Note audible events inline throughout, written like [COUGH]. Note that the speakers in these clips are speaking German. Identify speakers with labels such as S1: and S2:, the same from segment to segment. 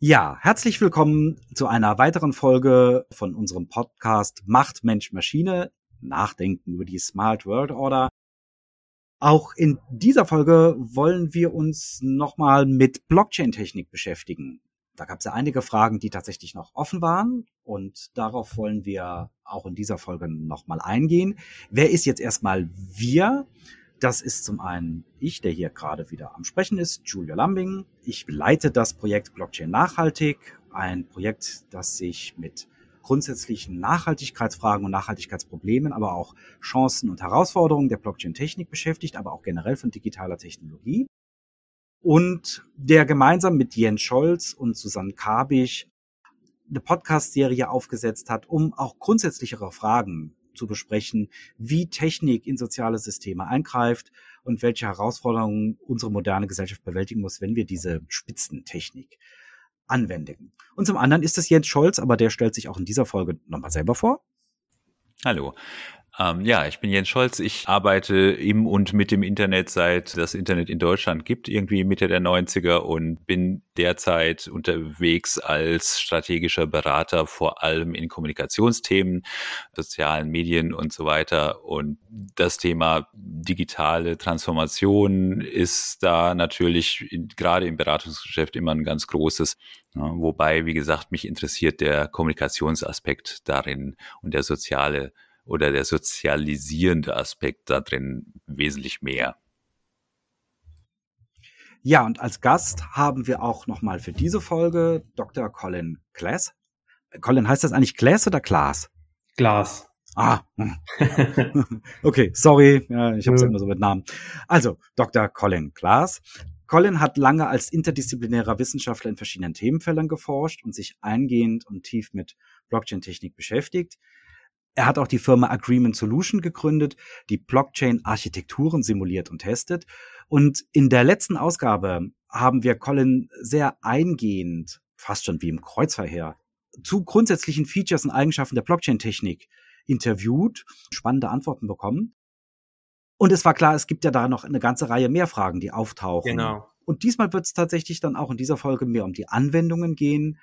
S1: Ja, herzlich willkommen zu einer weiteren Folge von unserem Podcast Macht Mensch Maschine. Nachdenken über die Smart World Order. Auch in dieser Folge wollen wir uns nochmal mit Blockchain-Technik beschäftigen. Da gab es ja einige Fragen, die tatsächlich noch offen waren und darauf wollen wir auch in dieser Folge nochmal eingehen. Wer ist jetzt erstmal wir? Das ist zum einen ich, der hier gerade wieder am Sprechen ist, Julia Lambing. Ich leite das Projekt Blockchain Nachhaltig, ein Projekt, das sich mit grundsätzlichen Nachhaltigkeitsfragen und Nachhaltigkeitsproblemen, aber auch Chancen und Herausforderungen der Blockchain-Technik beschäftigt, aber auch generell von digitaler Technologie. Und der gemeinsam mit Jens Scholz und Susanne Kabich eine Podcast-Serie aufgesetzt hat, um auch grundsätzlichere Fragen zu besprechen, wie Technik in soziale Systeme eingreift und welche Herausforderungen unsere moderne Gesellschaft bewältigen muss, wenn wir diese Spitzentechnik anwenden. Und zum anderen ist es Jens Scholz, aber der stellt sich auch in dieser Folge nochmal selber vor.
S2: Hallo. Ähm, ja, ich bin Jens Scholz. Ich arbeite im und mit dem Internet seit das Internet in Deutschland gibt, irgendwie Mitte der 90er und bin derzeit unterwegs als strategischer Berater, vor allem in Kommunikationsthemen, sozialen Medien und so weiter. Und das Thema digitale Transformation ist da natürlich gerade im Beratungsgeschäft immer ein ganz großes. Wobei, wie gesagt, mich interessiert der Kommunikationsaspekt darin und der soziale oder der sozialisierende Aspekt da drin wesentlich mehr.
S1: Ja, und als Gast haben wir auch nochmal für diese Folge Dr. Colin Glass. Colin, heißt das eigentlich Glass oder Glas?
S3: Glas.
S1: Ah, [LAUGHS] okay, sorry, ja, ich habe es ja. immer so mit Namen. Also, Dr. Colin Glass. Colin hat lange als interdisziplinärer Wissenschaftler in verschiedenen Themenfeldern geforscht und sich eingehend und tief mit Blockchain-Technik beschäftigt. Er hat auch die Firma Agreement Solution gegründet, die Blockchain-Architekturen simuliert und testet. Und in der letzten Ausgabe haben wir Colin sehr eingehend, fast schon wie im Kreuzverhör, zu grundsätzlichen Features und Eigenschaften der Blockchain-Technik interviewt, spannende Antworten bekommen. Und es war klar, es gibt ja da noch eine ganze Reihe mehr Fragen, die auftauchen. Genau. Und diesmal wird es tatsächlich dann auch in dieser Folge mehr um die Anwendungen gehen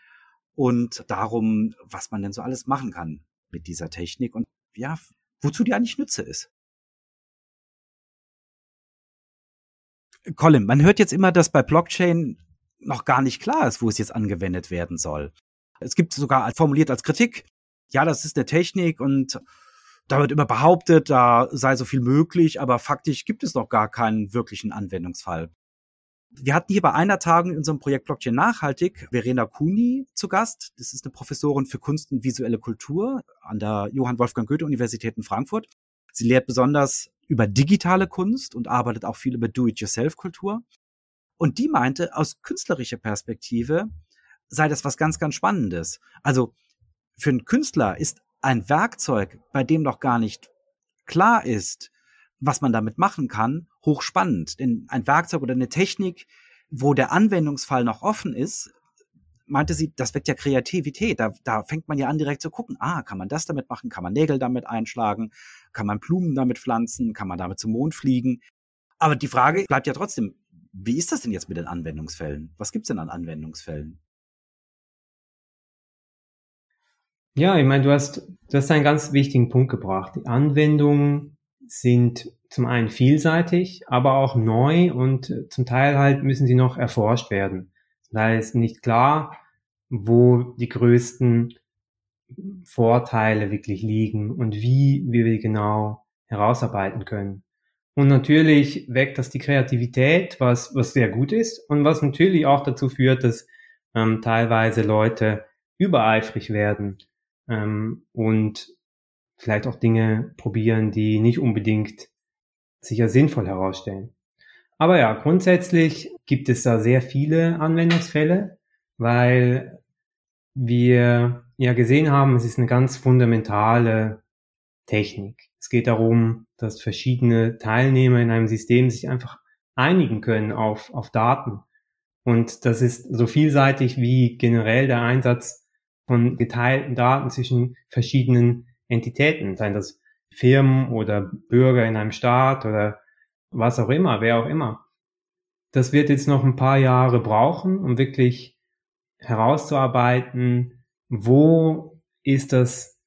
S1: und darum, was man denn so alles machen kann mit dieser Technik und ja, wozu die eigentlich Nütze ist. Colin, man hört jetzt immer, dass bei Blockchain noch gar nicht klar ist, wo es jetzt angewendet werden soll. Es gibt sogar formuliert als Kritik, ja, das ist eine Technik und da wird immer behauptet, da sei so viel möglich, aber faktisch gibt es noch gar keinen wirklichen Anwendungsfall. Wir hatten hier bei einer Tagung in unserem Projekt Blockchain Nachhaltig Verena Kuni zu Gast. Das ist eine Professorin für Kunst und visuelle Kultur an der Johann Wolfgang Goethe Universität in Frankfurt. Sie lehrt besonders über digitale Kunst und arbeitet auch viel über Do-it-yourself-Kultur. Und die meinte, aus künstlerischer Perspektive sei das was ganz, ganz Spannendes. Also für einen Künstler ist ein Werkzeug, bei dem noch gar nicht klar ist, was man damit machen kann, hochspannend. Denn ein Werkzeug oder eine Technik, wo der Anwendungsfall noch offen ist, meinte sie, das weckt ja Kreativität. Da, da fängt man ja an, direkt zu gucken, ah, kann man das damit machen? Kann man Nägel damit einschlagen? Kann man Blumen damit pflanzen? Kann man damit zum Mond fliegen? Aber die Frage bleibt ja trotzdem, wie ist das denn jetzt mit den Anwendungsfällen? Was gibt's denn an Anwendungsfällen?
S3: Ja, ich meine, du hast, du hast einen ganz wichtigen Punkt gebracht. Die Anwendungen sind zum einen vielseitig, aber auch neu und zum Teil halt müssen sie noch erforscht werden. Da ist nicht klar, wo die größten Vorteile wirklich liegen und wie wir die genau herausarbeiten können. Und natürlich weckt das die Kreativität, was, was sehr gut ist und was natürlich auch dazu führt, dass ähm, teilweise Leute übereifrig werden ähm, und vielleicht auch Dinge probieren, die nicht unbedingt sich als sinnvoll herausstellen. Aber ja, grundsätzlich gibt es da sehr viele Anwendungsfälle, weil wir ja gesehen haben, es ist eine ganz fundamentale Technik. Es geht darum, dass verschiedene Teilnehmer in einem System sich einfach einigen können auf, auf Daten. Und das ist so vielseitig wie generell der Einsatz von geteilten Daten zwischen verschiedenen Entitäten, seien das Firmen oder Bürger in einem Staat oder was auch immer, wer auch immer. Das wird jetzt noch ein paar Jahre brauchen, um wirklich herauszuarbeiten, wo ist das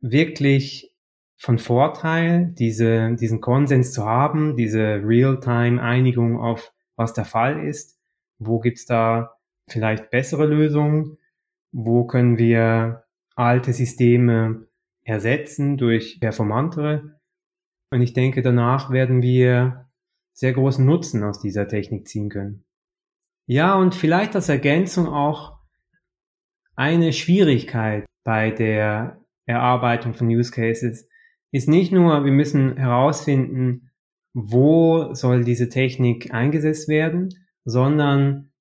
S3: wirklich von Vorteil, diese, diesen Konsens zu haben, diese Real-Time-Einigung auf was der Fall ist, wo gibt's da vielleicht bessere Lösungen, wo können wir alte Systeme ersetzen durch performantere. Und ich denke, danach werden wir sehr großen Nutzen aus dieser Technik ziehen können. Ja, und vielleicht als Ergänzung auch eine Schwierigkeit bei der Erarbeitung von Use Cases ist nicht nur, wir müssen herausfinden, wo soll diese Technik eingesetzt werden, sondern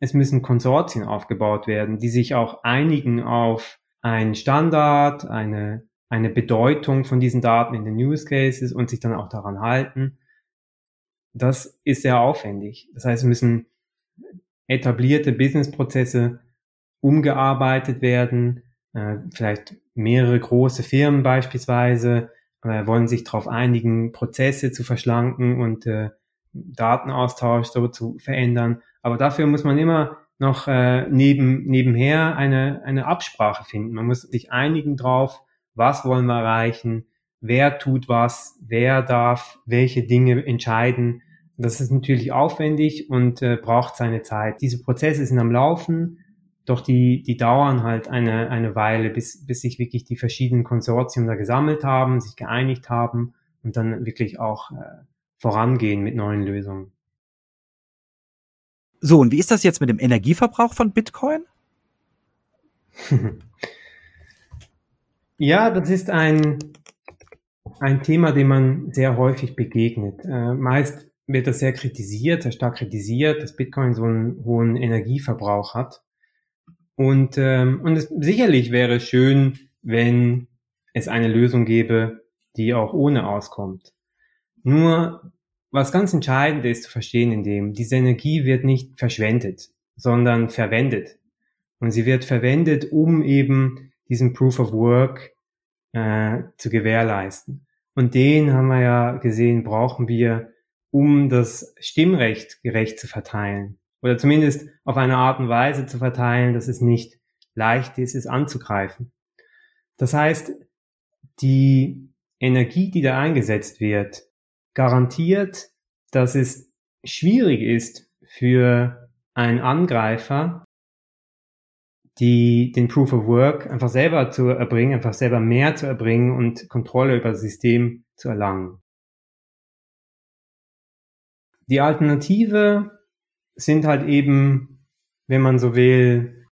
S3: es müssen Konsortien aufgebaut werden, die sich auch einigen auf einen Standard, eine, eine Bedeutung von diesen Daten in den Use Cases und sich dann auch daran halten. Das ist sehr aufwendig. Das heißt, müssen etablierte Businessprozesse umgearbeitet werden, äh, vielleicht mehrere große Firmen beispielsweise äh, wollen sich darauf einigen, Prozesse zu verschlanken und äh, Datenaustausch so zu verändern. Aber dafür muss man immer noch neben, nebenher eine, eine Absprache finden. Man muss sich einigen drauf, was wollen wir erreichen, wer tut was, wer darf welche Dinge entscheiden. Das ist natürlich aufwendig und äh, braucht seine Zeit. Diese Prozesse sind am Laufen. Doch die, die dauern halt eine, eine Weile, bis, bis sich wirklich die verschiedenen Konsortien da gesammelt haben, sich geeinigt haben und dann wirklich auch äh, vorangehen mit neuen Lösungen.
S1: So, und wie ist das jetzt mit dem Energieverbrauch von Bitcoin? [LAUGHS]
S3: ja, das ist ein, ein Thema, dem man sehr häufig begegnet. Äh, meist wird das sehr kritisiert, sehr stark kritisiert, dass Bitcoin so einen hohen Energieverbrauch hat. Und, ähm, und es, sicherlich wäre es schön, wenn es eine Lösung gäbe, die auch ohne auskommt. Nur, was ganz entscheidend ist zu verstehen in dem, diese Energie wird nicht verschwendet, sondern verwendet. Und sie wird verwendet, um eben diesen Proof of Work äh, zu gewährleisten. Und den haben wir ja gesehen, brauchen wir, um das Stimmrecht gerecht zu verteilen oder zumindest auf eine Art und Weise zu verteilen, dass es nicht leicht ist, es anzugreifen. Das heißt, die Energie, die da eingesetzt wird, garantiert, dass es schwierig ist für einen Angreifer, die den Proof of Work einfach selber zu erbringen, einfach selber mehr zu erbringen und Kontrolle über das System zu erlangen. Die Alternative sind halt eben, wenn man so will,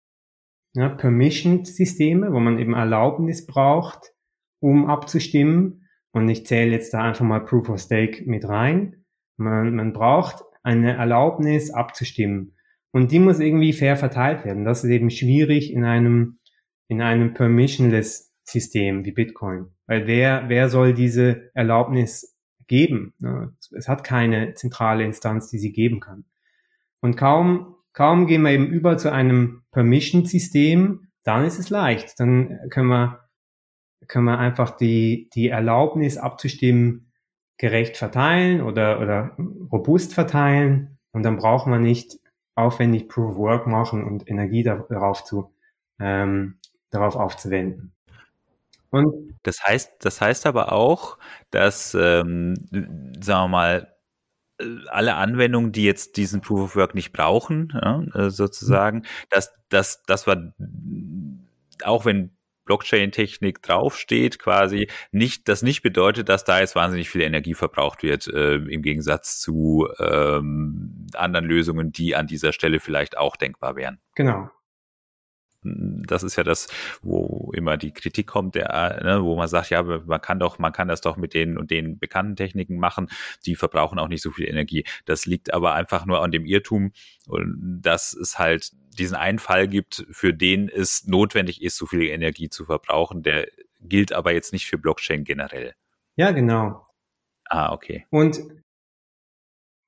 S3: ja, Permission-Systeme, wo man eben Erlaubnis braucht, um abzustimmen. Und ich zähle jetzt da einfach mal Proof of Stake mit rein. Man, man braucht eine Erlaubnis abzustimmen. Und die muss irgendwie fair verteilt werden. Das ist eben schwierig in einem, in einem permissionless System wie Bitcoin. Weil wer, wer soll diese Erlaubnis geben? Es hat keine zentrale Instanz, die sie geben kann. Und kaum, kaum gehen wir eben über zu einem Permission-System, dann ist es leicht. Dann können wir, können wir einfach die, die Erlaubnis abzustimmen gerecht verteilen oder, oder robust verteilen. Und dann braucht man nicht aufwendig Proof of Work machen und Energie darauf zu, ähm, darauf aufzuwenden.
S2: Und das heißt, das heißt aber auch, dass, ähm, sagen wir mal, alle Anwendungen, die jetzt diesen Proof of Work nicht brauchen, ja, äh, sozusagen, dass das, das war auch wenn Blockchain-Technik draufsteht, quasi nicht, das nicht bedeutet, dass da jetzt wahnsinnig viel Energie verbraucht wird, äh, im Gegensatz zu ähm, anderen Lösungen, die an dieser Stelle vielleicht auch denkbar wären.
S3: Genau
S2: das ist ja das, wo immer die Kritik kommt, der, ne, wo man sagt, ja, man kann doch, man kann das doch mit den und den bekannten Techniken machen, die verbrauchen auch nicht so viel Energie. Das liegt aber einfach nur an dem Irrtum, dass es halt diesen einen Fall gibt, für den es notwendig ist, so viel Energie zu verbrauchen. Der gilt aber jetzt nicht für Blockchain generell.
S3: Ja, genau.
S2: Ah, okay.
S3: Und,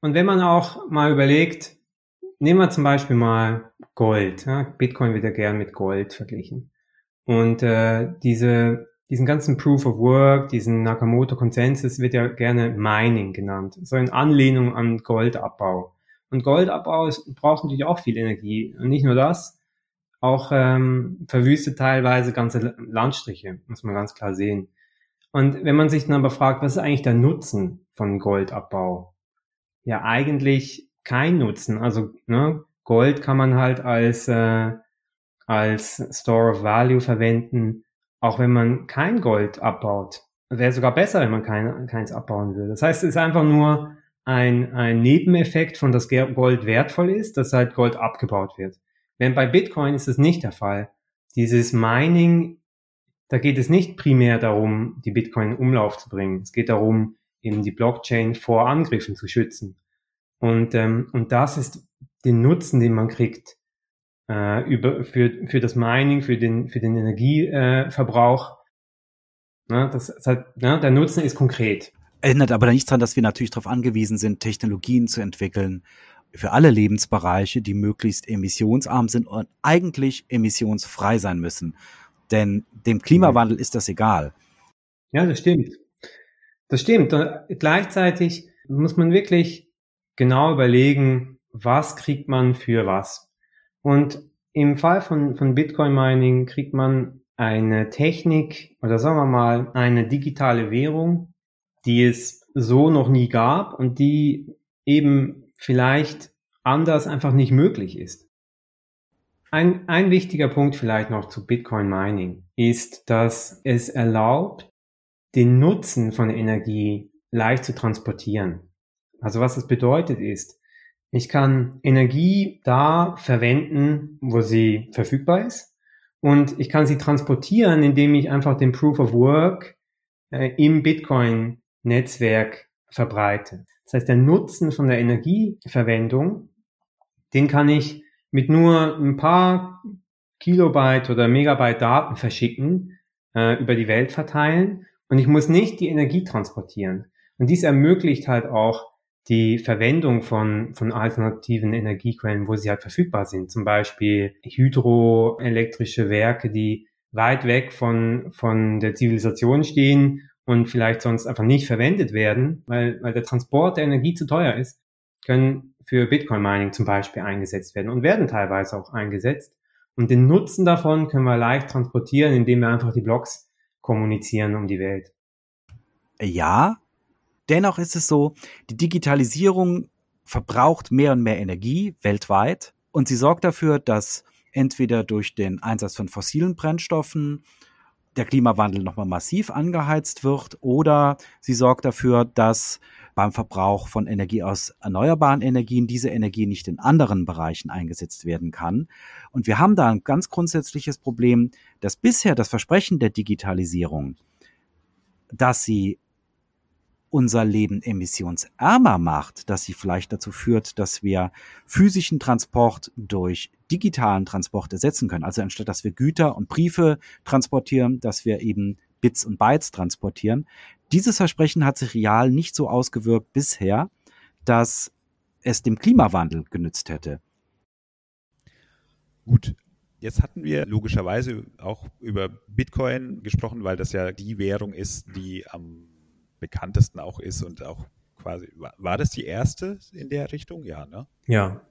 S3: und wenn man auch mal überlegt, nehmen wir zum Beispiel mal Gold. Ja? Bitcoin wird ja gern mit Gold verglichen. Und äh, diese, diesen ganzen Proof of Work, diesen Nakamoto-Konsensus wird ja gerne Mining genannt. So in Anlehnung an Goldabbau. Und Goldabbau ist, braucht natürlich auch viel Energie. Und nicht nur das, auch ähm, verwüstet teilweise ganze Landstriche, muss man ganz klar sehen. Und wenn man sich dann aber fragt, was ist eigentlich der Nutzen von Goldabbau? Ja, eigentlich kein Nutzen. Also ne, Gold kann man halt als, äh, als Store of Value verwenden, auch wenn man kein Gold abbaut. Wäre sogar besser, wenn man kein, keins abbauen würde. Das heißt, es ist einfach nur ein, ein Nebeneffekt von, dass Gold wertvoll ist, dass halt Gold abgebaut wird. Während bei Bitcoin ist das nicht der Fall. Dieses Mining, da geht es nicht primär darum, die Bitcoin in Umlauf zu bringen. Es geht darum, eben die Blockchain vor Angriffen zu schützen. Und, ähm, und das ist den Nutzen, den man kriegt äh, über, für, für das Mining, für den, für den Energieverbrauch. Äh, ne, das, das hat, ne, der Nutzen ist konkret.
S1: Ändert aber nichts daran, dass wir natürlich darauf angewiesen sind, Technologien zu entwickeln für alle Lebensbereiche, die möglichst emissionsarm sind und eigentlich emissionsfrei sein müssen. Denn dem Klimawandel ist das egal.
S3: Ja, das stimmt. Das stimmt. Und gleichzeitig muss man wirklich genau überlegen, was kriegt man für was. Und im Fall von, von Bitcoin Mining kriegt man eine Technik oder sagen wir mal eine digitale Währung, die es so noch nie gab und die eben vielleicht anders einfach nicht möglich ist. Ein, ein wichtiger Punkt vielleicht noch zu Bitcoin Mining ist, dass es erlaubt, den Nutzen von Energie leicht zu transportieren. Also was das bedeutet ist, ich kann Energie da verwenden, wo sie verfügbar ist und ich kann sie transportieren, indem ich einfach den Proof of Work äh, im Bitcoin-Netzwerk verbreite. Das heißt, der Nutzen von der Energieverwendung, den kann ich mit nur ein paar Kilobyte oder Megabyte Daten verschicken, äh, über die Welt verteilen und ich muss nicht die Energie transportieren. Und dies ermöglicht halt auch die Verwendung von, von alternativen Energiequellen, wo sie halt verfügbar sind. Zum Beispiel hydroelektrische Werke, die weit weg von, von der Zivilisation stehen und vielleicht sonst einfach nicht verwendet werden, weil, weil der Transport der Energie zu teuer ist, können für Bitcoin Mining zum Beispiel eingesetzt werden und werden teilweise auch eingesetzt. Und den Nutzen davon können wir leicht transportieren, indem wir einfach die Blocks kommunizieren um die Welt.
S1: Ja, dennoch ist es so, die Digitalisierung verbraucht mehr und mehr Energie weltweit und sie sorgt dafür, dass entweder durch den Einsatz von fossilen Brennstoffen der Klimawandel nochmal massiv angeheizt wird oder sie sorgt dafür, dass beim Verbrauch von Energie aus erneuerbaren Energien diese Energie nicht in anderen Bereichen eingesetzt werden kann. Und wir haben da ein ganz grundsätzliches Problem, dass bisher das Versprechen der Digitalisierung, dass sie unser Leben emissionsärmer macht, dass sie vielleicht dazu führt, dass wir physischen Transport durch digitalen Transport ersetzen können. Also anstatt dass wir Güter und Briefe transportieren, dass wir eben Bits und Bytes transportieren. Dieses Versprechen hat sich real nicht so ausgewirkt bisher, dass es dem Klimawandel genützt hätte.
S2: Gut, Jetzt hatten wir logischerweise auch über Bitcoin gesprochen, weil das ja die Währung ist, die am bekanntesten auch ist und auch quasi, war das die erste in der Richtung? Ja, ne?
S3: Ja.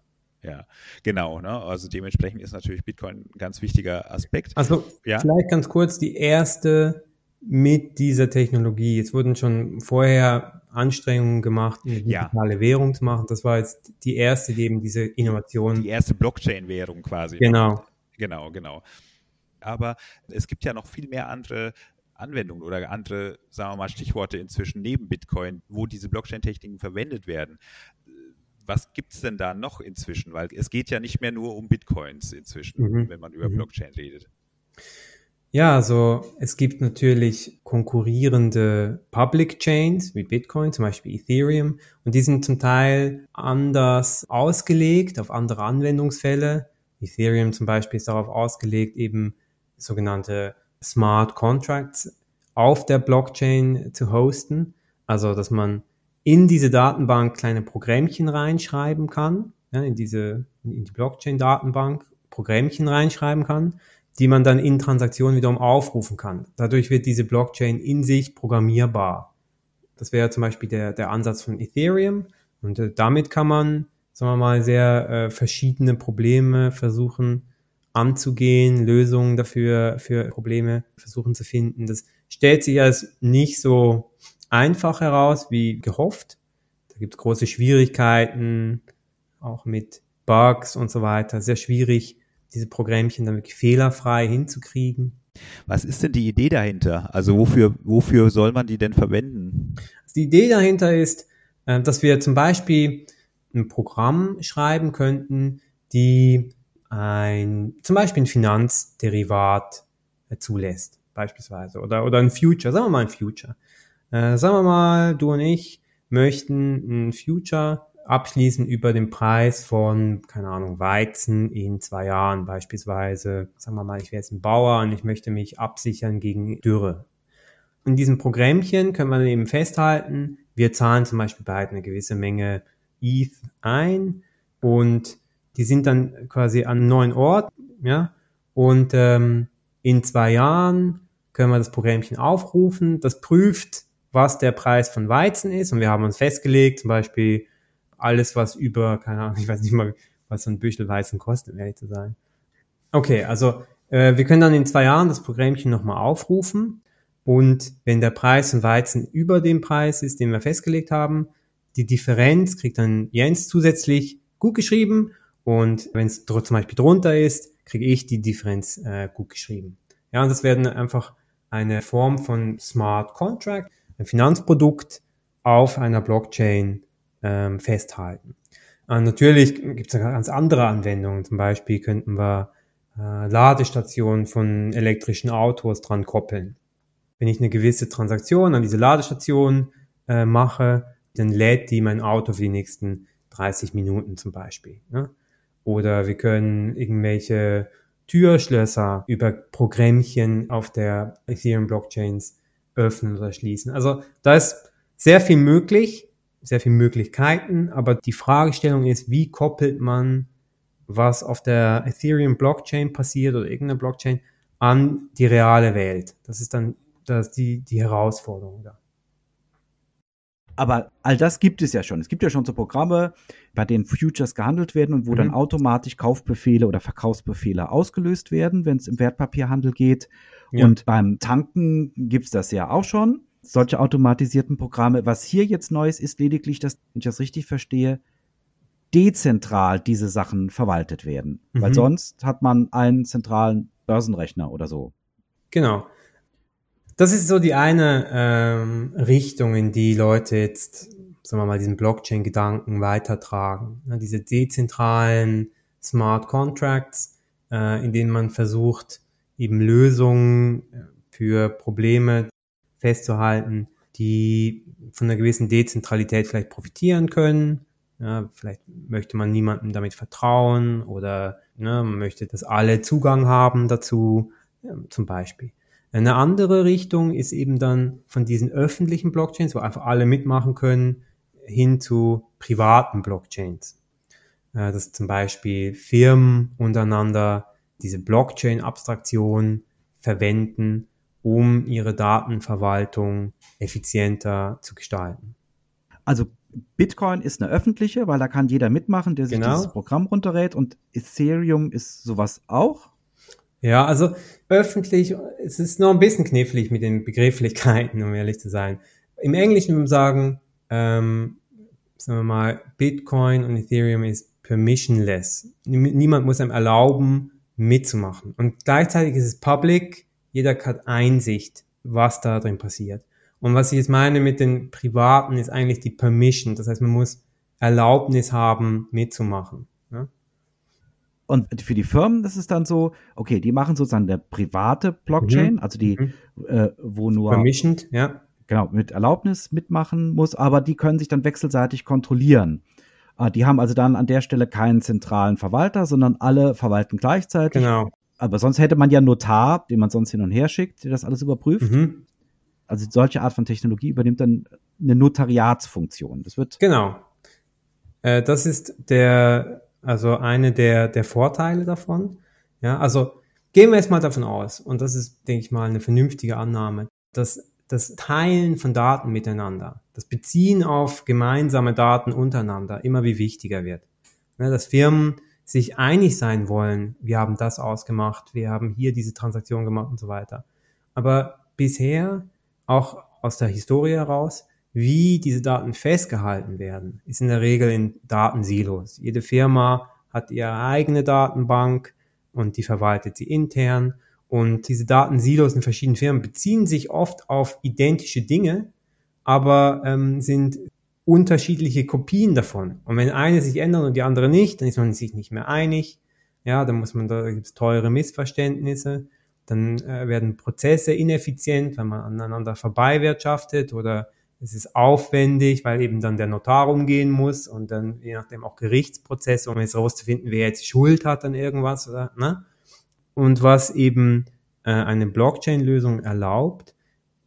S2: Ja, genau. Ne? Also dementsprechend ist natürlich Bitcoin ein ganz wichtiger Aspekt.
S3: Also ja? vielleicht ganz kurz die erste mit dieser Technologie. Es wurden schon vorher Anstrengungen gemacht, eine digitale ja. Währung zu machen. Das war jetzt die erste, die eben diese Innovation.
S2: Die erste Blockchain-Währung quasi.
S3: Genau.
S2: Genau, genau. Aber es gibt ja noch viel mehr andere Anwendungen oder andere, sagen wir mal, Stichworte inzwischen neben Bitcoin, wo diese Blockchain-Techniken verwendet werden. Was gibt es denn da noch inzwischen? Weil es geht ja nicht mehr nur um Bitcoins inzwischen, mhm. wenn man über mhm. Blockchain redet.
S3: Ja, also es gibt natürlich konkurrierende Public Chains wie Bitcoin, zum Beispiel Ethereum, und die sind zum Teil anders ausgelegt auf andere Anwendungsfälle. Ethereum zum Beispiel ist darauf ausgelegt, eben sogenannte Smart Contracts auf der Blockchain zu hosten. Also, dass man in diese Datenbank kleine Programmchen reinschreiben kann, ja, in diese, in die Blockchain-Datenbank Programmchen reinschreiben kann, die man dann in Transaktionen wiederum aufrufen kann. Dadurch wird diese Blockchain in sich programmierbar. Das wäre zum Beispiel der, der Ansatz von Ethereum. Und äh, damit kann man, sagen wir mal, sehr äh, verschiedene Probleme versuchen anzugehen, Lösungen dafür, für Probleme versuchen zu finden. Das stellt sich als nicht so einfach heraus wie gehofft. Da gibt es große Schwierigkeiten, auch mit Bugs und so weiter. Sehr schwierig, diese Programmchen dann wirklich fehlerfrei hinzukriegen.
S4: Was ist denn die Idee dahinter? Also wofür, wofür soll man die denn verwenden?
S3: Die Idee dahinter ist, äh, dass wir zum Beispiel ein Programm schreiben könnten, die ein, zum Beispiel ein Finanzderivat äh, zulässt, beispielsweise, oder, oder ein Future, sagen wir mal ein Future. Äh, sagen wir mal, du und ich möchten ein Future abschließen über den Preis von, keine Ahnung, Weizen in zwei Jahren beispielsweise. Sagen wir mal, ich wäre jetzt ein Bauer und ich möchte mich absichern gegen Dürre. In diesem Programmchen können wir eben festhalten, wir zahlen zum Beispiel bei eine gewisse Menge ETH ein und die sind dann quasi an einem neuen Ort, ja, und ähm, in zwei Jahren können wir das Programmchen aufrufen, das prüft, was der Preis von Weizen ist. Und wir haben uns festgelegt, zum Beispiel alles, was über, keine Ahnung, ich weiß nicht mal, was so ein Büschel Weizen kostet, um ehrlich zu sein. Okay, also äh, wir können dann in zwei Jahren das Programmchen nochmal aufrufen. Und wenn der Preis von Weizen über dem Preis ist, den wir festgelegt haben, die Differenz kriegt dann Jens zusätzlich gut geschrieben und wenn es zum Beispiel drunter ist, kriege ich die Differenz äh, gut geschrieben. Ja, und das werden einfach eine Form von Smart Contract, ein Finanzprodukt auf einer Blockchain ähm, festhalten. Und natürlich gibt es ganz andere Anwendungen. Zum Beispiel könnten wir äh, Ladestationen von elektrischen Autos dran koppeln. Wenn ich eine gewisse Transaktion an diese Ladestation äh, mache, dann lädt die mein Auto für die nächsten 30 Minuten zum Beispiel. Ne? Oder wir können irgendwelche Türschlösser über Programmchen auf der Ethereum Blockchains öffnen oder schließen. Also da ist sehr viel möglich sehr viele Möglichkeiten, aber die Fragestellung ist, wie koppelt man, was auf der Ethereum Blockchain passiert oder irgendeiner Blockchain an die reale Welt. Das ist dann das die, die Herausforderung da.
S1: Aber all das gibt es ja schon. Es gibt ja schon so Programme, bei denen Futures gehandelt werden und wo mhm. dann automatisch Kaufbefehle oder Verkaufsbefehle ausgelöst werden, wenn es im Wertpapierhandel geht. Ja. Und beim Tanken gibt es das ja auch schon solche automatisierten Programme. Was hier jetzt neu ist, ist lediglich, dass, wenn ich das richtig verstehe, dezentral diese Sachen verwaltet werden. Mhm. Weil sonst hat man einen zentralen Börsenrechner oder so.
S3: Genau. Das ist so die eine ähm, Richtung, in die Leute jetzt, sagen wir mal, diesen Blockchain-Gedanken weitertragen. Ja, diese dezentralen Smart Contracts, äh, in denen man versucht, eben Lösungen äh, für Probleme festzuhalten, die von einer gewissen Dezentralität vielleicht profitieren können. Ja, vielleicht möchte man niemandem damit vertrauen oder ne, man möchte, dass alle Zugang haben dazu, ja, zum Beispiel. Eine andere Richtung ist eben dann von diesen öffentlichen Blockchains, wo einfach alle mitmachen können, hin zu privaten Blockchains. Äh, dass zum Beispiel Firmen untereinander diese Blockchain-Abstraktion verwenden, um ihre Datenverwaltung effizienter zu gestalten.
S1: Also Bitcoin ist eine öffentliche, weil da kann jeder mitmachen, der sich genau. dieses Programm runterlädt und Ethereum ist sowas auch.
S3: Ja, also öffentlich, es ist noch ein bisschen knifflig mit den Begrifflichkeiten, [LAUGHS] um ehrlich zu sein. Im Englischen würde man sagen, ähm, sagen wir mal, Bitcoin und Ethereum ist permissionless. Niemand muss einem erlauben, mitzumachen. Und gleichzeitig ist es public, jeder hat Einsicht, was da drin passiert. Und was ich jetzt meine mit den Privaten ist eigentlich die Permission. Das heißt, man muss Erlaubnis haben, mitzumachen. Ja?
S1: Und für die Firmen, das ist dann so, okay, die machen sozusagen der private Blockchain, mhm. also die, mhm. äh, wo nur
S3: Permissioned, ja.
S1: Genau, mit Erlaubnis mitmachen muss, aber die können sich dann wechselseitig kontrollieren. Äh, die haben also dann an der Stelle keinen zentralen Verwalter, sondern alle verwalten gleichzeitig.
S3: Genau.
S1: Aber sonst hätte man ja Notar, den man sonst hin und her schickt, der das alles überprüft. Mhm. Also solche Art von Technologie übernimmt dann eine Notariatsfunktion. Das wird
S3: genau. Äh, das ist der, also eine der der Vorteile davon. Ja, also gehen wir jetzt mal davon aus, und das ist, denke ich mal, eine vernünftige Annahme, dass das Teilen von Daten miteinander, das Beziehen auf gemeinsame Daten untereinander immer wie wichtiger wird. Ja, dass Firmen sich einig sein wollen, wir haben das ausgemacht, wir haben hier diese Transaktion gemacht und so weiter. Aber bisher, auch aus der Historie heraus, wie diese Daten festgehalten werden, ist in der Regel in Datensilos. Jede Firma hat ihre eigene Datenbank und die verwaltet sie intern. Und diese Datensilos in verschiedenen Firmen beziehen sich oft auf identische Dinge, aber ähm, sind unterschiedliche Kopien davon. Und wenn eine sich ändert und die andere nicht, dann ist man sich nicht mehr einig. Ja, dann muss man, da gibt es teure Missverständnisse. Dann äh, werden Prozesse ineffizient, wenn man aneinander vorbei wirtschaftet oder es ist aufwendig, weil eben dann der Notar umgehen muss und dann je nachdem auch Gerichtsprozesse, um jetzt herauszufinden, wer jetzt Schuld hat an irgendwas oder, ne? Und was eben äh, eine Blockchain-Lösung erlaubt,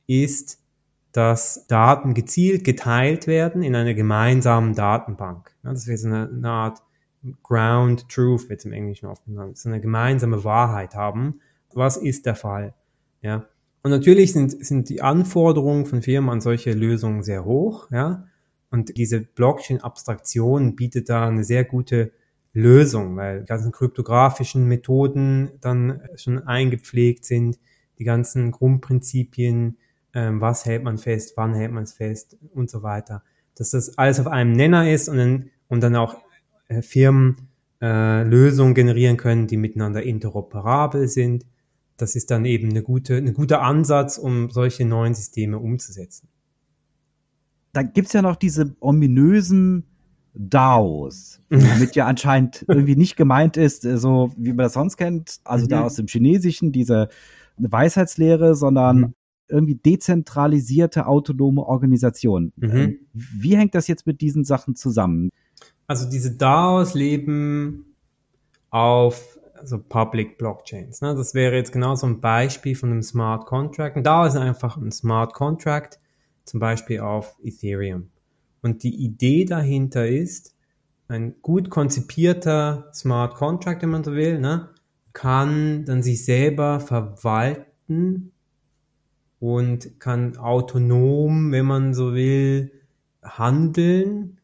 S3: ist, dass Daten gezielt geteilt werden in einer gemeinsamen Datenbank. Ja, das wäre so eine, eine Art Ground Truth, wird im Englischen oft genannt, so eine gemeinsame Wahrheit haben. Was ist der Fall? Ja. Und natürlich sind, sind die Anforderungen von Firmen an solche Lösungen sehr hoch, ja. Und diese Blockchain-Abstraktion bietet da eine sehr gute Lösung, weil die ganzen kryptografischen Methoden dann schon eingepflegt sind, die ganzen Grundprinzipien, ähm, was hält man fest, wann hält man es fest und so weiter. Dass das alles auf einem Nenner ist und dann, und dann auch äh, Firmen äh, Lösungen generieren können, die miteinander interoperabel sind. Das ist dann eben eine gute, ein guter Ansatz, um solche neuen Systeme umzusetzen.
S1: Da gibt's ja noch diese ominösen DAOs, [LAUGHS] damit ja anscheinend irgendwie nicht gemeint ist, äh, so wie man das sonst kennt, also mhm. da aus dem Chinesischen, diese Weisheitslehre, sondern mhm irgendwie dezentralisierte autonome Organisation. Mhm. Ähm, wie hängt das jetzt mit diesen Sachen zusammen?
S3: Also diese DAOs leben auf also Public Blockchains. Ne? Das wäre jetzt genau so ein Beispiel von einem Smart Contract. Ein DAO ist einfach ein Smart Contract, zum Beispiel auf Ethereum. Und die Idee dahinter ist, ein gut konzipierter Smart Contract, wenn man so will, ne, kann dann sich selber verwalten und kann autonom, wenn man so will, handeln.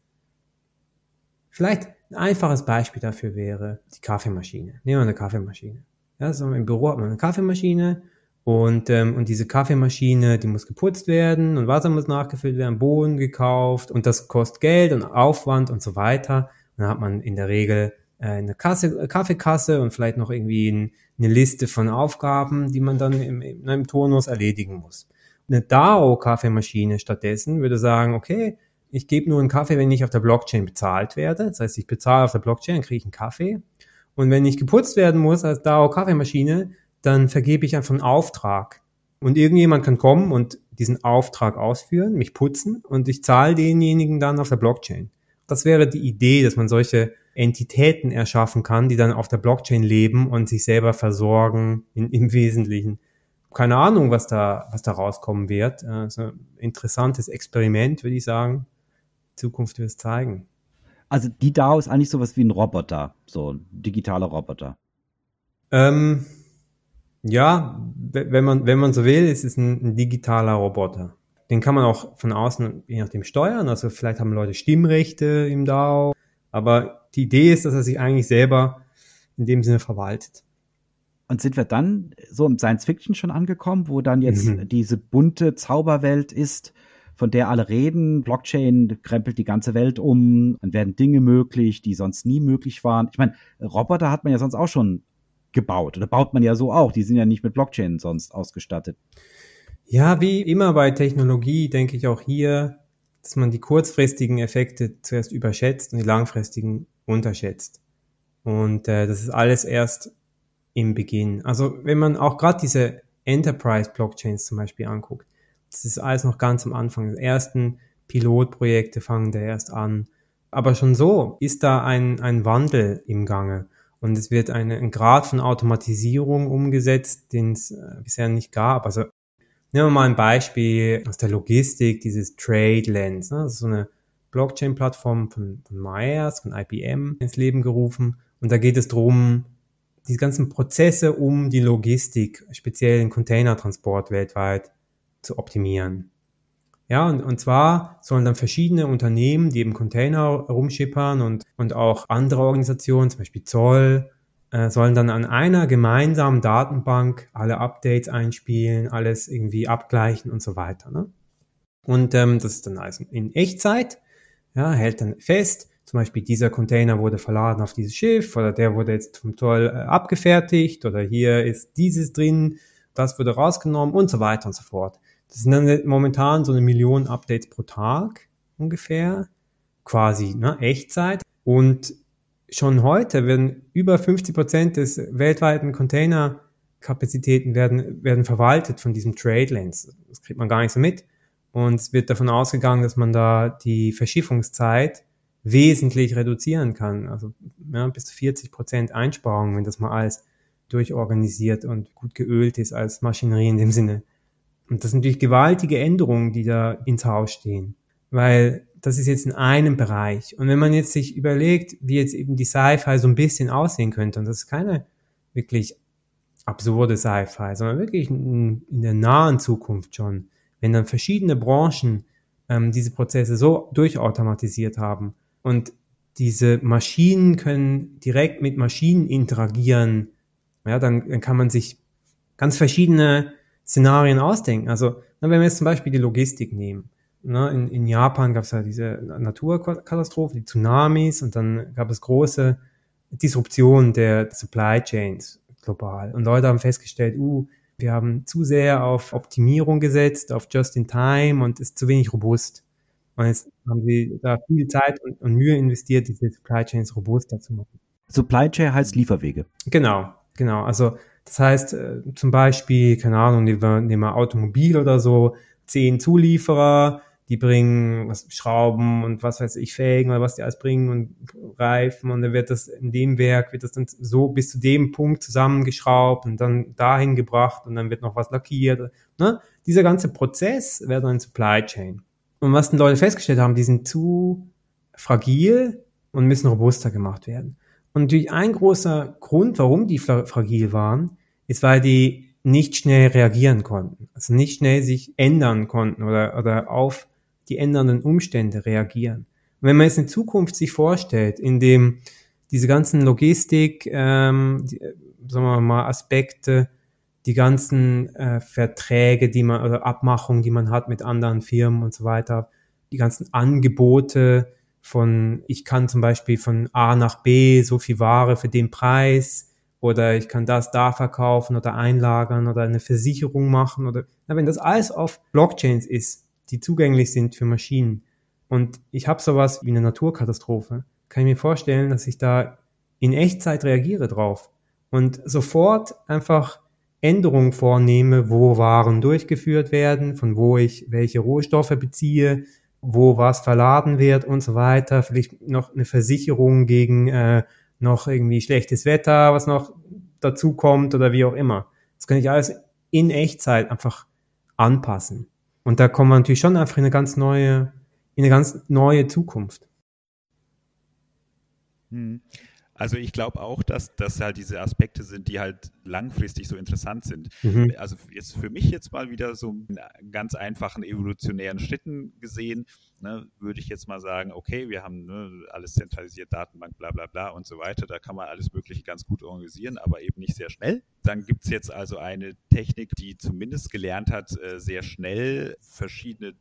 S3: Vielleicht ein einfaches Beispiel dafür wäre die Kaffeemaschine. Nehmen wir eine Kaffeemaschine. Ja, so Im Büro hat man eine Kaffeemaschine und, ähm, und diese Kaffeemaschine, die muss geputzt werden und Wasser muss nachgefüllt werden, Bohnen gekauft und das kostet Geld und Aufwand und so weiter. Und dann hat man in der Regel äh, eine Kasse, Kaffeekasse und vielleicht noch irgendwie ein, eine Liste von Aufgaben, die man dann im, in einem Turnus erledigen muss. Eine DAO-Kaffeemaschine stattdessen würde sagen, okay, ich gebe nur einen Kaffee, wenn ich auf der Blockchain bezahlt werde. Das heißt, ich bezahle auf der Blockchain, dann kriege ich einen Kaffee. Und wenn ich geputzt werden muss als DAO-Kaffeemaschine, dann vergebe ich einfach einen Auftrag. Und irgendjemand kann kommen und diesen Auftrag ausführen, mich putzen und ich zahle denjenigen dann auf der Blockchain. Das wäre die Idee, dass man solche Entitäten erschaffen kann, die dann auf der Blockchain leben und sich selber versorgen in, im Wesentlichen. Keine Ahnung, was da, was da rauskommen wird. Also interessantes Experiment, würde ich sagen. Zukunft wird es zeigen.
S1: Also die DAO ist eigentlich sowas wie ein Roboter, so ein digitaler Roboter.
S3: Ähm, ja, wenn man, wenn man so will, ist es ein, ein digitaler Roboter. Den kann man auch von außen, je nachdem, steuern. Also vielleicht haben Leute Stimmrechte im DAO. Aber die Idee ist, dass er sich eigentlich selber in dem Sinne verwaltet.
S1: Und sind wir dann so im Science Fiction schon angekommen, wo dann jetzt mhm. diese bunte Zauberwelt ist, von der alle reden. Blockchain krempelt die ganze Welt um, dann werden Dinge möglich, die sonst nie möglich waren. Ich meine, Roboter hat man ja sonst auch schon gebaut oder baut man ja so auch. Die sind ja nicht mit Blockchain sonst ausgestattet.
S3: Ja, wie immer bei Technologie denke ich auch hier, dass man die kurzfristigen Effekte zuerst überschätzt und die langfristigen unterschätzt. Und äh, das ist alles erst im Beginn. Also wenn man auch gerade diese Enterprise-Blockchains zum Beispiel anguckt, das ist alles noch ganz am Anfang. Die ersten Pilotprojekte fangen da erst an. Aber schon so ist da ein, ein Wandel im Gange. Und es wird eine, ein Grad von Automatisierung umgesetzt, den es äh, bisher nicht gab. Also Nehmen wir mal ein Beispiel aus der Logistik, dieses Trade Lens. Ne? Das ist so eine Blockchain-Plattform von, von Myers, von IBM ins Leben gerufen. Und da geht es darum, die ganzen Prozesse um die Logistik, speziell den Containertransport weltweit, zu optimieren. Ja, und, und zwar sollen dann verschiedene Unternehmen, die eben Container rumschippern und, und auch andere Organisationen, zum Beispiel Zoll, äh, sollen dann an einer gemeinsamen Datenbank alle Updates einspielen, alles irgendwie abgleichen und so weiter. Ne? Und ähm, das ist dann also in Echtzeit, ja, hält dann fest, zum Beispiel dieser Container wurde verladen auf dieses Schiff oder der wurde jetzt vom Zoll äh, abgefertigt oder hier ist dieses drin, das wurde rausgenommen und so weiter und so fort. Das sind dann momentan so eine Million Updates pro Tag ungefähr, quasi ne, Echtzeit. Und schon heute werden über 50 Prozent des weltweiten Containerkapazitäten werden, werden verwaltet von diesem Trade Lanes. Das kriegt man gar nicht so mit. Und es wird davon ausgegangen, dass man da die Verschiffungszeit wesentlich reduzieren kann. Also ja, bis zu 40 Prozent Einsparung, wenn das mal alles durchorganisiert und gut geölt ist als Maschinerie in dem Sinne. Und das sind natürlich gewaltige Änderungen, die da ins Haus stehen. Weil das ist jetzt in einem Bereich. Und wenn man jetzt sich überlegt, wie jetzt eben die Sci-Fi so ein bisschen aussehen könnte, und das ist keine wirklich absurde Sci-Fi, sondern wirklich in, in, der nahen Zukunft schon, wenn dann verschiedene Branchen ähm, diese Prozesse so durchautomatisiert haben und diese Maschinen können direkt mit Maschinen interagieren, ja, dann, dann kann man sich ganz verschiedene Szenarien ausdenken. Also, wenn wir jetzt zum Beispiel die Logistik nehmen, ne, in, in Japan gab es ja diese Naturkatastrophe, die Tsunamis und dann gab es große Disruption der Supply Chains global. Und Leute haben festgestellt, uh, wir haben zu sehr auf Optimierung gesetzt, auf Just-in-Time und ist zu wenig robust. Und jetzt haben sie da viel Zeit und, und Mühe investiert, diese Supply Chains robuster zu machen.
S1: Supply Chain heißt Lieferwege.
S3: Genau, genau. Also das heißt äh, zum Beispiel, keine Ahnung, nehmen wir, nehmen wir Automobil oder so, zehn Zulieferer, die bringen was Schrauben und was weiß ich, Felgen oder was die alles bringen und Reifen und dann wird das in dem Werk, wird das dann so bis zu dem Punkt zusammengeschraubt und dann dahin gebracht und dann wird noch was lackiert. Ne? Dieser ganze Prozess wäre dann Supply Chain. Und was die Leute festgestellt haben, die sind zu fragil und müssen robuster gemacht werden. Und natürlich ein großer Grund, warum die fragil waren, ist, weil die nicht schnell reagieren konnten. Also nicht schnell sich ändern konnten oder, oder auf die ändernden Umstände reagieren. Und wenn man jetzt in Zukunft sich vorstellt, in dem diese ganzen Logistik, ähm, die, sagen wir mal, Aspekte, die ganzen äh, Verträge, die man oder Abmachungen, die man hat mit anderen Firmen und so weiter, die ganzen Angebote von, ich kann zum Beispiel von A nach B so viel Ware für den Preis oder ich kann das da verkaufen oder einlagern oder eine Versicherung machen oder, na, wenn das alles auf Blockchains ist, die zugänglich sind für Maschinen. Und ich habe sowas wie eine Naturkatastrophe. Kann ich mir vorstellen, dass ich da in Echtzeit reagiere drauf und sofort einfach Änderungen vornehme, wo Waren durchgeführt werden, von wo ich welche Rohstoffe beziehe, wo was verladen wird und so weiter. Vielleicht noch eine Versicherung gegen äh, noch irgendwie schlechtes Wetter, was noch dazu kommt oder wie auch immer. Das kann ich alles in Echtzeit einfach anpassen. Und da kommen wir natürlich schon einfach in eine ganz neue, in eine ganz neue Zukunft.
S2: Hm. Also ich glaube auch, dass das halt diese Aspekte sind, die halt langfristig so interessant sind. Mhm. Also jetzt für mich jetzt mal wieder so in ganz einfachen evolutionären Schritten gesehen, ne, würde ich jetzt mal sagen, okay, wir haben ne, alles zentralisiert, Datenbank, bla bla bla und so weiter. Da kann man alles Mögliche ganz gut organisieren, aber eben nicht sehr schnell. Dann gibt es jetzt also eine Technik, die zumindest gelernt hat, äh, sehr schnell verschiedene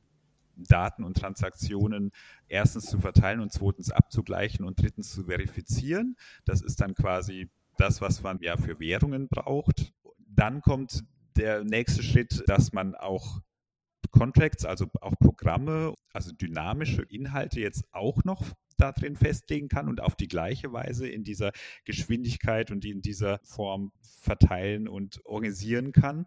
S2: Daten und Transaktionen erstens zu verteilen und zweitens abzugleichen und drittens zu verifizieren. Das ist dann quasi das, was man ja für Währungen braucht. Dann kommt der nächste Schritt, dass man auch Contracts, also auch Programme, also dynamische Inhalte jetzt auch noch da drin festlegen kann und auf die gleiche Weise in dieser Geschwindigkeit und in dieser Form verteilen und organisieren kann.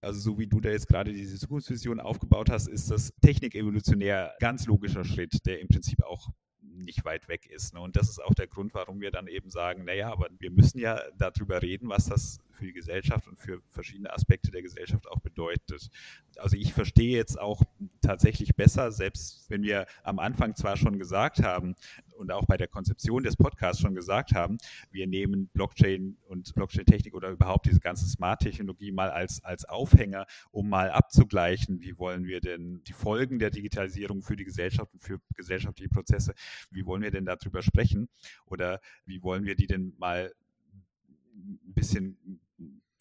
S2: Also so wie du da jetzt gerade diese Zukunftsvision aufgebaut hast, ist das technikevolutionär ganz logischer Schritt, der im Prinzip auch nicht weit weg ist. Ne? Und das ist auch der Grund, warum wir dann eben sagen, naja, aber wir müssen ja darüber reden, was das für die Gesellschaft und für verschiedene Aspekte der Gesellschaft auch bedeutet. Also ich verstehe jetzt auch tatsächlich besser, selbst wenn wir am Anfang zwar schon gesagt haben und auch bei der Konzeption des Podcasts schon gesagt haben, wir nehmen Blockchain und Blockchain-Technik oder überhaupt diese ganze Smart-Technologie mal als, als Aufhänger, um mal abzugleichen, wie wollen wir denn die Folgen der Digitalisierung für die Gesellschaft und für gesellschaftliche Prozesse, wie wollen wir denn darüber sprechen oder wie wollen wir die denn mal ein bisschen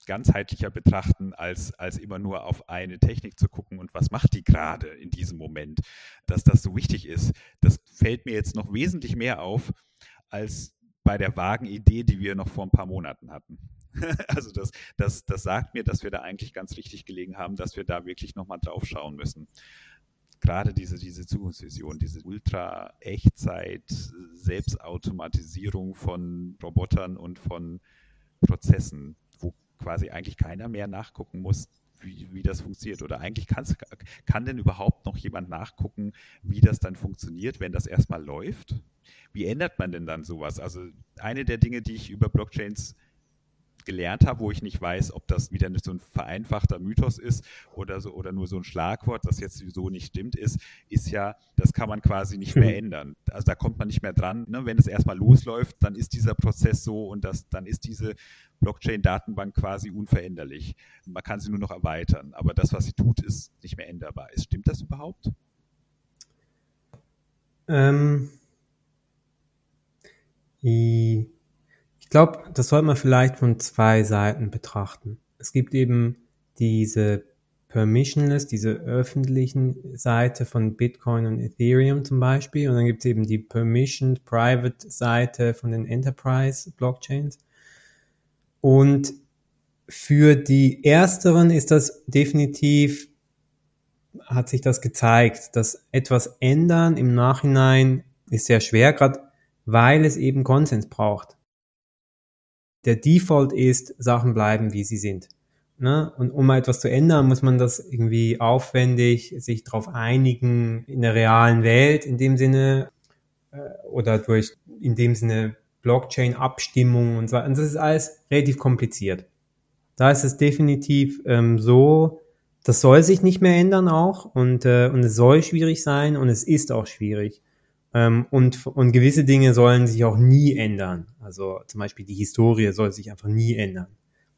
S2: ganzheitlicher betrachten, als, als immer nur auf eine Technik zu gucken und was macht die gerade in diesem Moment. Dass das so wichtig ist, das fällt mir jetzt noch wesentlich mehr auf als bei der vagen Idee, die wir noch vor ein paar Monaten hatten. [LAUGHS] also das, das, das sagt mir, dass wir da eigentlich ganz richtig gelegen haben, dass wir da wirklich nochmal drauf schauen müssen gerade diese, diese Zukunftsvision, diese Ultra-Echtzeit-Selbstautomatisierung von Robotern und von Prozessen, quasi eigentlich keiner mehr nachgucken muss, wie, wie das funktioniert. Oder eigentlich kann denn überhaupt noch jemand nachgucken, wie das dann funktioniert, wenn das erstmal läuft? Wie ändert man denn dann sowas? Also eine der Dinge, die ich über Blockchains gelernt habe, wo ich nicht weiß, ob das wieder so ein vereinfachter Mythos ist oder so oder nur so ein Schlagwort, das jetzt so nicht stimmt, ist, ist ja, das kann man quasi nicht mehr ändern. Also da kommt man nicht mehr dran. Ne? Wenn es erstmal losläuft, dann ist dieser Prozess so und das, dann ist diese Blockchain-Datenbank quasi unveränderlich. Man kann sie nur noch erweitern, aber das, was sie tut, ist nicht mehr änderbar. Ist, stimmt das überhaupt?
S3: Ähm, ich glaube, das sollte man vielleicht von zwei Seiten betrachten. Es gibt eben diese permissionless, diese öffentlichen Seite von Bitcoin und Ethereum zum Beispiel. Und dann gibt es eben die permissioned private Seite von den Enterprise Blockchains. Und für die ersteren ist das definitiv, hat sich das gezeigt, dass etwas ändern im Nachhinein ist sehr schwer, gerade weil es eben Konsens braucht der Default ist, Sachen bleiben, wie sie sind. Ne? Und um etwas zu ändern, muss man das irgendwie aufwendig sich darauf einigen in der realen Welt in dem Sinne äh, oder durch in dem Sinne Blockchain-Abstimmung und so. Und das ist alles relativ kompliziert. Da ist es definitiv ähm, so, das soll sich nicht mehr ändern auch und, äh, und es soll schwierig sein und es ist auch schwierig. Ähm, und, und gewisse Dinge sollen sich auch nie ändern. Also zum Beispiel die Historie soll sich einfach nie ändern.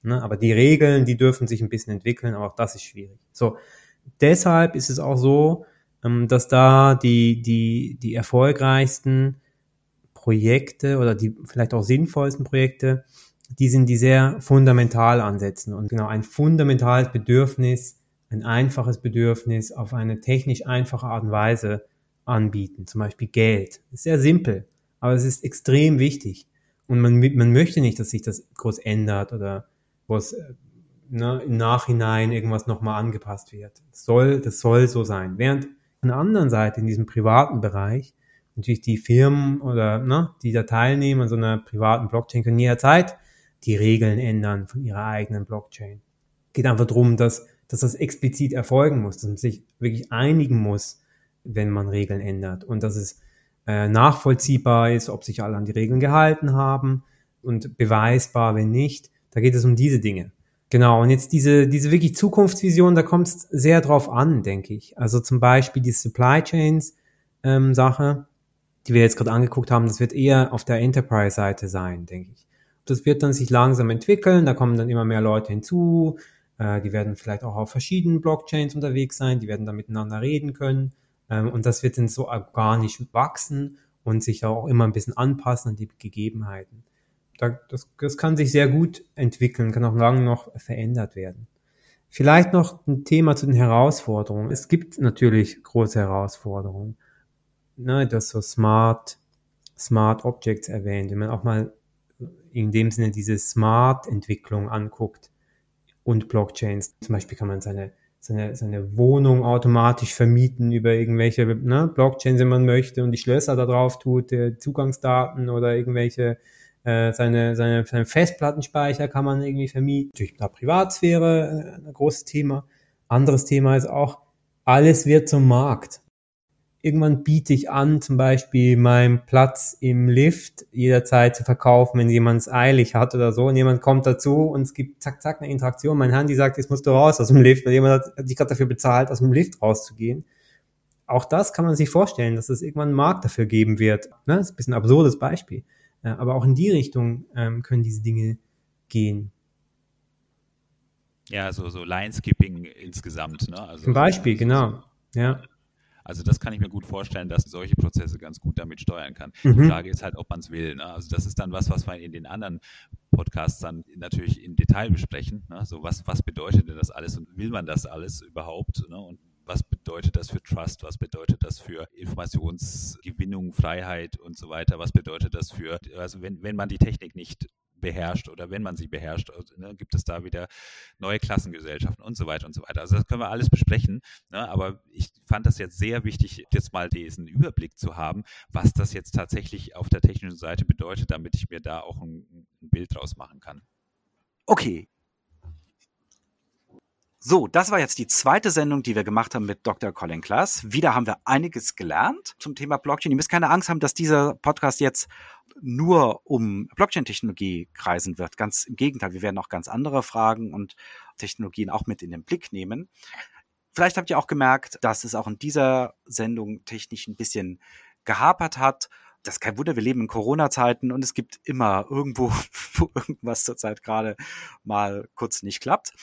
S3: Ne? Aber die Regeln, die dürfen sich ein bisschen entwickeln, aber auch das ist schwierig. So, deshalb ist es auch so, ähm, dass da die, die, die erfolgreichsten Projekte oder die vielleicht auch sinnvollsten Projekte, die sind, die sehr fundamental ansetzen. Und genau ein fundamentales Bedürfnis, ein einfaches Bedürfnis auf eine technisch einfache Art und Weise anbieten, zum Beispiel Geld. ist sehr simpel, aber es ist extrem wichtig. Und man, man möchte nicht, dass sich das groß ändert oder was ne, im Nachhinein irgendwas nochmal angepasst wird. Das soll, das soll so sein. Während an der anderen Seite, in diesem privaten Bereich, natürlich die Firmen oder ne, die da teilnehmen an so einer privaten Blockchain können jederzeit die Regeln ändern von ihrer eigenen Blockchain. Geht einfach darum, dass, dass das explizit erfolgen muss, dass man sich wirklich einigen muss, wenn man Regeln ändert und dass es äh, nachvollziehbar ist, ob sich alle an die Regeln gehalten haben und beweisbar, wenn nicht. Da geht es um diese Dinge. Genau, und jetzt diese, diese wirklich Zukunftsvision, da kommt es sehr drauf an, denke ich. Also zum Beispiel die Supply Chains ähm, Sache, die wir jetzt gerade angeguckt haben, das wird eher auf der Enterprise-Seite sein, denke ich. Das wird dann sich langsam entwickeln, da kommen dann immer mehr Leute hinzu, äh, die werden vielleicht auch auf verschiedenen Blockchains unterwegs sein, die werden dann miteinander reden können. Ähm, und das wird dann so organisch wachsen und sich auch immer ein bisschen anpassen an die Gegebenheiten. Das, das kann sich sehr gut entwickeln, kann auch lange noch verändert werden. Vielleicht noch ein Thema zu den Herausforderungen. Es gibt natürlich große Herausforderungen. Ne, das so Smart, Smart Objects erwähnt. Wenn man auch mal in dem Sinne diese Smart-Entwicklung anguckt und Blockchains. Zum Beispiel kann man seine seine, seine Wohnung automatisch vermieten über irgendwelche ne, Blockchains, wenn man möchte, und die Schlösser da drauf tut, Zugangsdaten oder irgendwelche äh, seine, seine, seine Festplattenspeicher kann man irgendwie vermieten. Natürlich da Privatsphäre, äh, ein großes Thema. Anderes Thema ist auch, alles wird zum Markt. Irgendwann biete ich an, zum Beispiel meinen Platz im Lift jederzeit zu verkaufen, wenn jemand es eilig hat oder so und jemand kommt dazu und es gibt zack, zack eine Interaktion. Mein Handy sagt, jetzt musst du raus aus dem Lift, weil jemand hat dich gerade dafür bezahlt, aus dem Lift rauszugehen. Auch das kann man sich vorstellen, dass es irgendwann einen Markt dafür geben wird. Ne? Das ist ein bisschen ein absurdes Beispiel. Aber auch in die Richtung ähm, können diese Dinge gehen.
S4: Ja, so, so Line-Skipping insgesamt. Ne?
S3: Also, Zum Beispiel, genau. Ja.
S4: Also das kann ich mir gut vorstellen, dass solche Prozesse ganz gut damit steuern kann. Mhm. Die Frage ist halt, ob man es will. Ne? Also das ist dann was, was wir in den anderen Podcasts dann natürlich im Detail besprechen. Ne? So was, was bedeutet denn das alles und will man das alles überhaupt? Ne? Und was bedeutet das für Trust, was bedeutet das für Informationsgewinnung, Freiheit und so weiter, was bedeutet das für, also wenn, wenn man die Technik nicht beherrscht oder wenn man sie beherrscht, also, ne, gibt es da wieder neue Klassengesellschaften und so weiter und so weiter. Also das können wir alles besprechen, ne, aber ich fand das jetzt sehr wichtig, jetzt mal diesen Überblick zu haben, was das jetzt tatsächlich auf der technischen Seite bedeutet, damit ich mir da auch ein, ein Bild draus machen kann.
S1: Okay, so, das war jetzt die zweite Sendung, die wir gemacht haben mit Dr. Colin Klaas. Wieder haben wir einiges gelernt zum Thema Blockchain. Ihr müsst keine Angst haben, dass dieser Podcast jetzt nur um Blockchain-Technologie kreisen wird. Ganz im Gegenteil, wir werden auch ganz andere Fragen und Technologien auch mit in den Blick nehmen. Vielleicht habt ihr auch gemerkt, dass es auch in dieser Sendung technisch ein bisschen gehapert hat. Das ist kein Wunder, wir leben in Corona-Zeiten und es gibt immer irgendwo, [LAUGHS] wo irgendwas zurzeit gerade mal kurz nicht klappt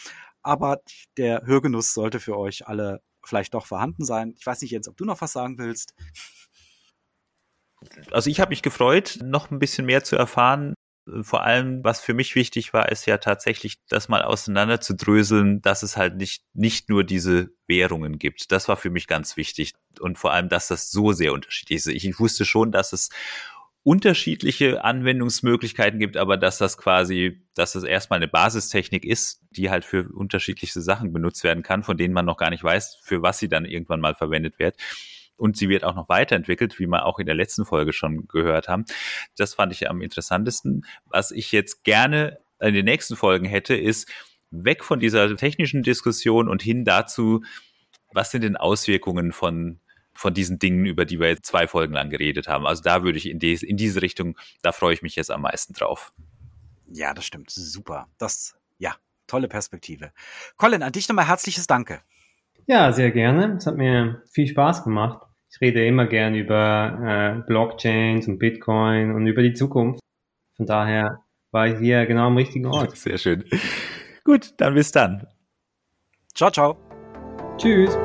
S1: aber der Hörgenuss sollte für euch alle vielleicht doch vorhanden sein. Ich weiß nicht, Jens, ob du noch was sagen willst.
S2: Also ich habe mich gefreut, noch ein bisschen mehr zu erfahren. Vor allem, was für mich wichtig war, ist ja tatsächlich, das mal auseinander zu dröseln, dass es halt nicht, nicht nur diese Währungen gibt. Das war für mich ganz wichtig. Und vor allem, dass das so sehr unterschiedlich ist. Ich wusste schon, dass es unterschiedliche Anwendungsmöglichkeiten gibt, aber dass das quasi, dass das erstmal eine Basistechnik ist, die halt für unterschiedlichste Sachen benutzt werden kann, von denen man noch gar nicht weiß, für was sie dann irgendwann mal verwendet wird. Und sie wird auch noch weiterentwickelt, wie wir auch in der letzten Folge schon gehört haben. Das fand ich am interessantesten. Was ich jetzt gerne in den nächsten Folgen hätte, ist weg von dieser technischen Diskussion und hin dazu, was sind denn Auswirkungen von von diesen Dingen, über die wir jetzt zwei Folgen lang geredet haben. Also da würde ich in, die, in diese Richtung, da freue ich mich jetzt am meisten drauf.
S1: Ja, das stimmt. Super. Das, ja, tolle Perspektive. Colin, an dich nochmal herzliches Danke.
S3: Ja, sehr gerne. Es hat mir viel Spaß gemacht. Ich rede immer gern über äh, Blockchains und Bitcoin und über die Zukunft. Von daher war ich hier genau am richtigen Ort.
S2: Sehr schön. Gut, dann bis dann.
S1: Ciao, ciao.
S3: Tschüss.